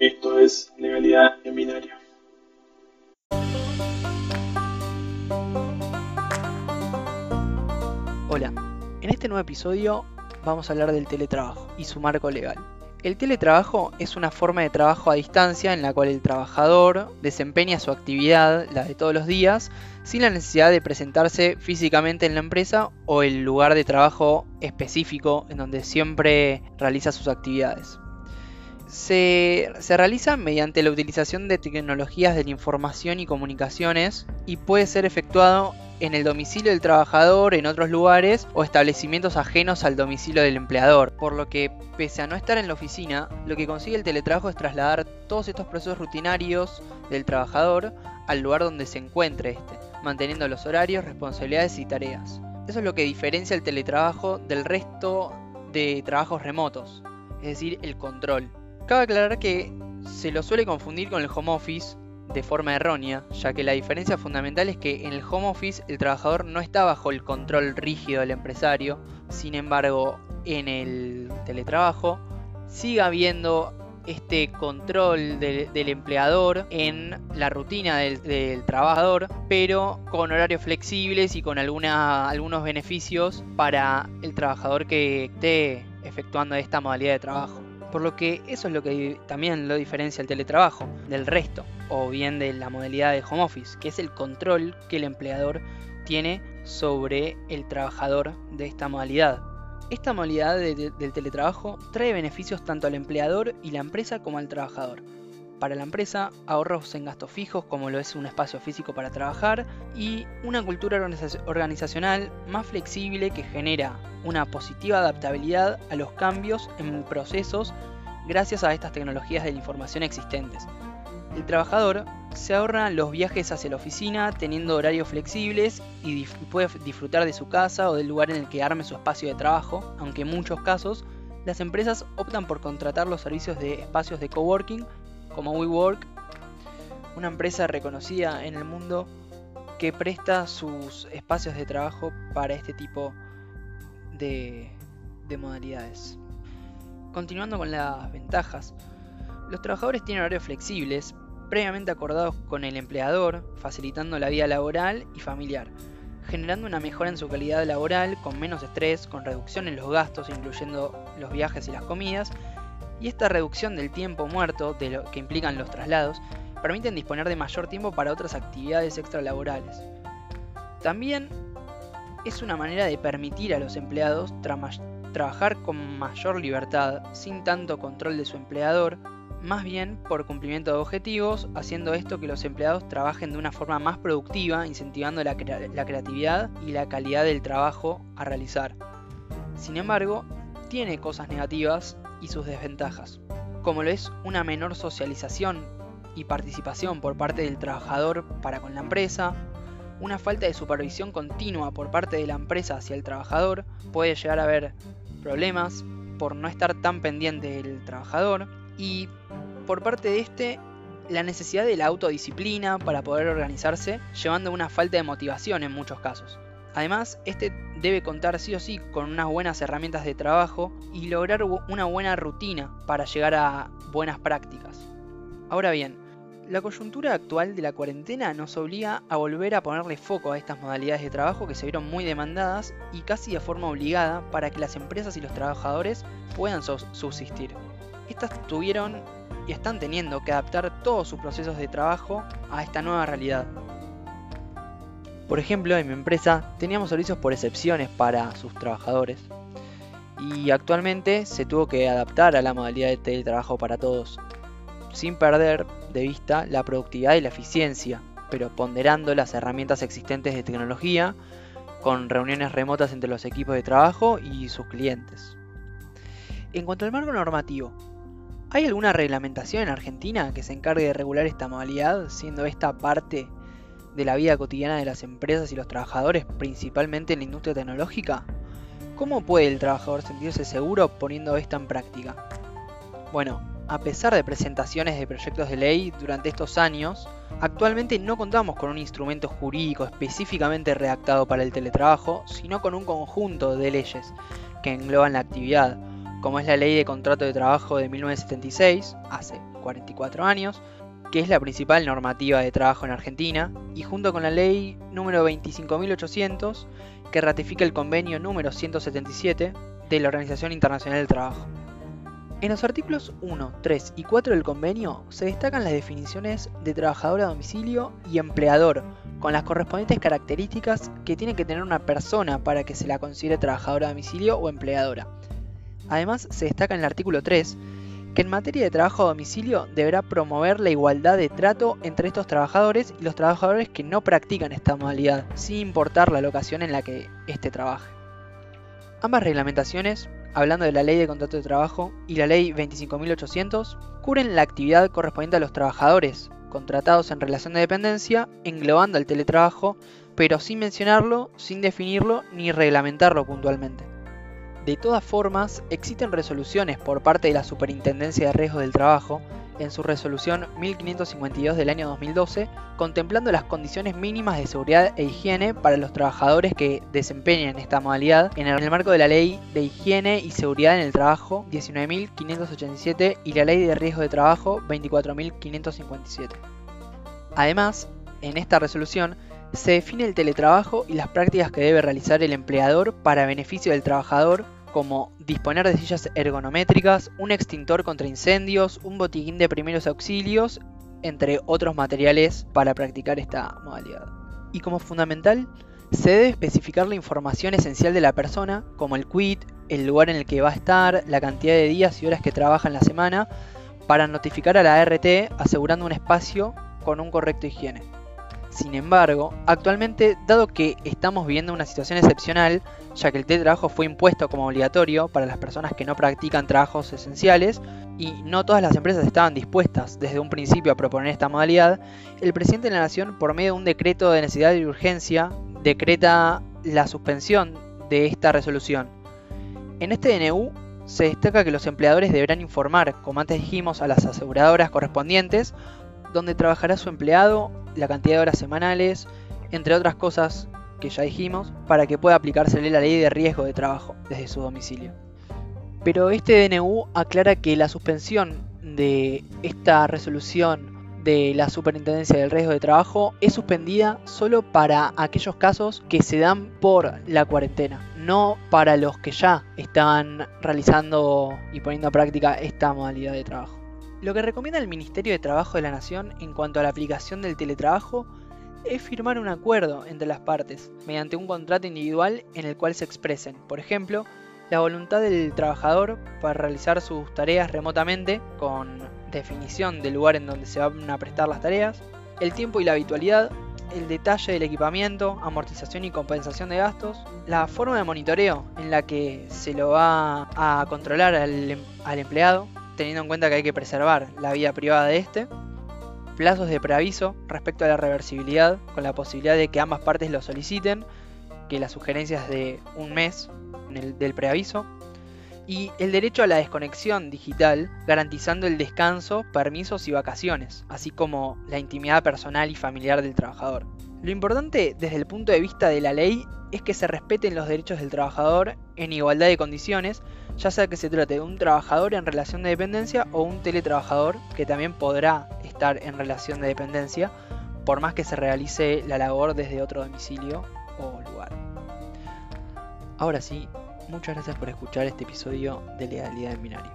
Esto es Legalidad en Binario. Hola, en este nuevo episodio vamos a hablar del teletrabajo y su marco legal. El teletrabajo es una forma de trabajo a distancia en la cual el trabajador desempeña su actividad, la de todos los días, sin la necesidad de presentarse físicamente en la empresa o el lugar de trabajo específico en donde siempre realiza sus actividades se, realiza mediante la utilización de tecnologías de la información y comunicaciones y puede ser efectuado en el domicilio del trabajador, en otros lugares o establecimientos ajenos al domicilio del empleador. Por lo que, pese a no estar en la oficina, lo que consigue el teletrabajo es trasladar todos estos procesos rutinarios del trabajador al lugar donde se encuentre este, manteniendo los horarios, responsabilidades y tareas. Eso es lo que diferencia el teletrabajo del resto de trabajos remotos, es decir, el control. Cabe aclarar que se lo suele confundir con el home office de forma errónea, ya que la diferencia fundamental es que en el home office el trabajador no está bajo el control rígido del empresario, sin embargo en el teletrabajo sigue habiendo este control del, empleador en la rutina del, trabajador, pero con horarios flexibles y con algunos beneficios para el trabajador que esté efectuando esta modalidad de trabajo. Por lo que eso es lo que también lo diferencia el teletrabajo del resto, o bien de la modalidad de home office, que es el control que el empleador tiene sobre el trabajador de esta modalidad. Esta modalidad del teletrabajo trae beneficios tanto al empleador y la empresa como al trabajador. Para la empresa, ahorros en gastos fijos como lo es un espacio físico para trabajar y una cultura organizacional más flexible que genera una positiva adaptabilidad a los cambios en procesos gracias a estas tecnologías de la información existentes. El trabajador se ahorra los viajes hacia la oficina teniendo horarios flexibles y puede disfrutar de su casa o del lugar en el que arme su espacio de trabajo, aunque en muchos casos las empresas optan por contratar los servicios de espacios de coworking como WeWork, una empresa reconocida en el mundo que presta sus espacios de trabajo para este tipo de de, modalidades. Continuando con las ventajas, los trabajadores tienen horarios flexibles, previamente acordados con el empleador, facilitando la vida laboral y familiar, generando una mejora en su calidad laboral, con menos estrés, con reducción en los gastos, incluyendo los viajes y las comidas, y esta reducción del tiempo muerto de lo que implican los traslados, permiten disponer de mayor tiempo para otras actividades extralaborales. También es una manera de permitir a los empleados trabajar con mayor libertad, sin tanto control de su empleador, más bien por cumplimiento de objetivos, haciendo esto que los empleados trabajen de una forma más productiva, incentivando la, la creatividad y la calidad del trabajo a realizar. Sin embargo, tiene cosas negativas y sus desventajas, como lo es una menor socialización y participación por parte del trabajador para con la empresa, una falta de supervisión continua por parte de la empresa hacia el trabajador, puede llegar a haber problemas por no estar tan pendiente del trabajador y por parte de este la necesidad de la autodisciplina para poder organizarse, llevando una falta de motivación en muchos casos. Además, este debe contar sí o sí con unas buenas herramientas de trabajo y lograr una buena rutina para llegar a buenas prácticas. Ahora bien, la coyuntura actual de la cuarentena nos obliga a volver a ponerle foco a estas modalidades de trabajo que se vieron muy demandadas y casi de forma obligada para que las empresas y los trabajadores puedan subsistir. Estas tuvieron y están teniendo que adaptar todos sus procesos de trabajo a esta nueva realidad. Por ejemplo, en mi empresa teníamos servicios por excepciones para sus trabajadores y actualmente se tuvo que adaptar a la modalidad de teletrabajo para todos sin perder de vista la productividad y la eficiencia, pero ponderando las herramientas existentes de tecnología con reuniones remotas entre los equipos de trabajo y sus clientes. En cuanto al marco normativo, ¿hay alguna reglamentación en Argentina que se encargue de regular esta modalidad, siendo esta parte de la vida cotidiana de las empresas y los trabajadores, principalmente en la industria tecnológica? ¿Cómo puede el trabajador sentirse seguro poniendo esta en práctica? Bueno, a pesar de presentaciones de proyectos de ley durante estos años, actualmente no contamos con un instrumento jurídico específicamente redactado para el teletrabajo, sino con un conjunto de leyes que engloban la actividad, como es la Ley de Contrato de Trabajo de 1976, hace 44 años, que es la principal normativa de trabajo en Argentina, y junto con la Ley número 25.800, que ratifica el convenio número 177 de la Organización Internacional del Trabajo. En los artículos 1, 3 y 4 del convenio se destacan las definiciones de trabajador a domicilio y empleador, con las correspondientes características que tiene que tener una persona para que se la considere trabajadora a domicilio o empleadora. Además, se destaca en el artículo 3 que en materia de trabajo a domicilio deberá promover la igualdad de trato entre estos trabajadores y los trabajadores que no practican esta modalidad, sin importar la locación en la que éste trabaje. Ambas reglamentaciones hablando de la Ley de Contrato de Trabajo y la Ley 25.800, cubren la actividad correspondiente a los trabajadores contratados en relación de dependencia, englobando el teletrabajo, pero sin mencionarlo, sin definirlo ni reglamentarlo puntualmente. De todas formas, existen resoluciones por parte de la Superintendencia de Riesgos del Trabajo en su resolución 1552 del año 2012, contemplando las condiciones mínimas de seguridad e higiene para los trabajadores que desempeñan esta modalidad en el marco de la Ley de Higiene y Seguridad en el Trabajo 19.587 y la Ley de Riesgo de Trabajo 24.557. Además, en esta resolución se define el teletrabajo y las prácticas que debe realizar el empleador para beneficio del trabajador como disponer de sillas ergonométricas, un extintor contra incendios, un botiquín de primeros auxilios, entre otros materiales para practicar esta modalidad. Y como fundamental, se debe especificar la información esencial de la persona, como el quit, el lugar en el que va a estar, la cantidad de días y horas que trabaja en la semana, para notificar a la RT asegurando un espacio con un correcto higiene. Sin embargo, actualmente, dado que estamos viviendo una situación excepcional, ya que el teletrabajo fue impuesto como obligatorio para las personas que no practican trabajos esenciales, y no todas las empresas estaban dispuestas desde un principio a proponer esta modalidad, el presidente de la Nación, por medio de un decreto de necesidad y urgencia, decreta la suspensión de esta resolución. En este DNU se destaca que los empleadores deberán informar, como antes dijimos, a las aseguradoras correspondientes dónde trabajará su empleado la cantidad de horas semanales, entre otras cosas que ya dijimos, para que pueda aplicársele la ley de riesgo de trabajo desde su domicilio. Pero este DNU aclara que la suspensión de esta resolución de la Superintendencia del Riesgo de Trabajo es suspendida solo para aquellos casos que se dan por la cuarentena, no para los que ya están realizando y poniendo a práctica esta modalidad de trabajo. Lo que recomienda el Ministerio de Trabajo de la Nación en cuanto a la aplicación del teletrabajo es firmar un acuerdo entre las partes, mediante un contrato individual en el cual se expresen, por ejemplo, la voluntad del trabajador para realizar sus tareas remotamente, con definición del lugar en donde se van a prestar las tareas, el tiempo y la habitualidad, el detalle del equipamiento, amortización y compensación de gastos, la forma de monitoreo en la que se lo va a controlar al, al empleado, teniendo en cuenta que hay que preservar la vida privada de este. Plazos de preaviso respecto a la reversibilidad, con la posibilidad de que ambas partes lo soliciten, que la sugerencia es de un mes del preaviso. Y el derecho a la desconexión digital, garantizando el descanso, permisos y vacaciones, así como la intimidad personal y familiar del trabajador. Lo importante desde el punto de vista de la ley es que se respeten los derechos del trabajador en igualdad de condiciones, ya sea que se trate de un trabajador en relación de dependencia o un teletrabajador que también podrá estar en relación de dependencia, por más que se realice la labor desde otro domicilio o lugar. Ahora sí, muchas gracias por escuchar este episodio de Legalidad en Binario.